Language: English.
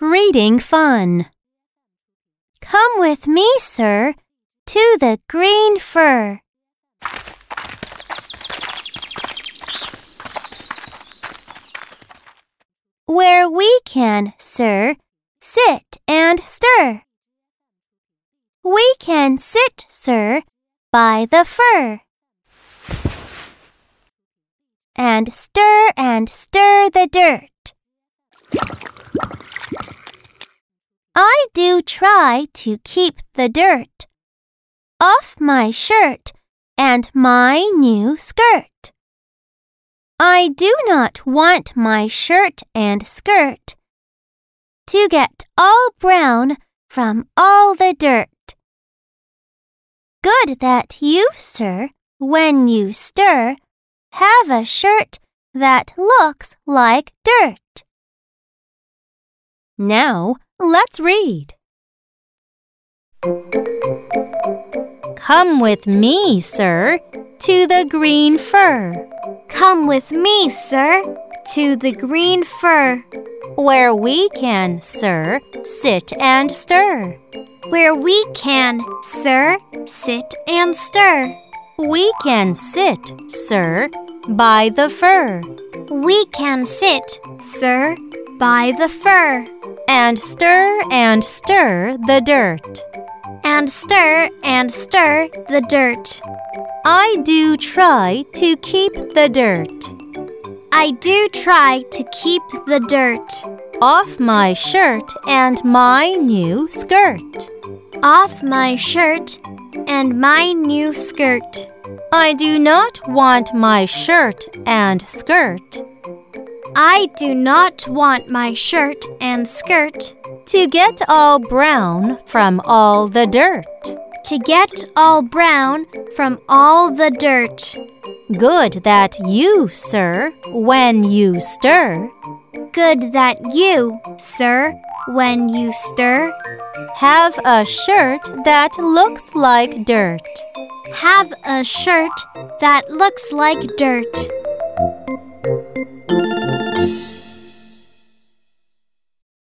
reading fun. Come with me, sir, to the green fir. Where we can, sir, sit and stir. We can sit, sir, by the fir. And stir and stir the dirt. Do try to keep the dirt off my shirt and my new skirt. I do not want my shirt and skirt to get all brown from all the dirt. Good that you, sir, when you stir, have a shirt that looks like dirt. Now, let's read. Come with me, sir, to the green fir. Come with me, sir, to the green fir. Where we can, sir, sit and stir. Where we can, sir, sit and stir. We can sit, sir, by the fir. We can sit, sir, by the fir. And stir and stir the dirt. And stir and stir the dirt. I do try to keep the dirt I do try to keep the dirt off my shirt and my new skirt. off my shirt and my new skirt. I do not want my shirt and skirt I do not want my shirt and skirt to get all brown from all the dirt. to get all brown from all the dirt. Good that you, sir, when you stir, Good that you, sir, when you stir, have a shirt that looks like dirt. have a shirt that looks like dirt.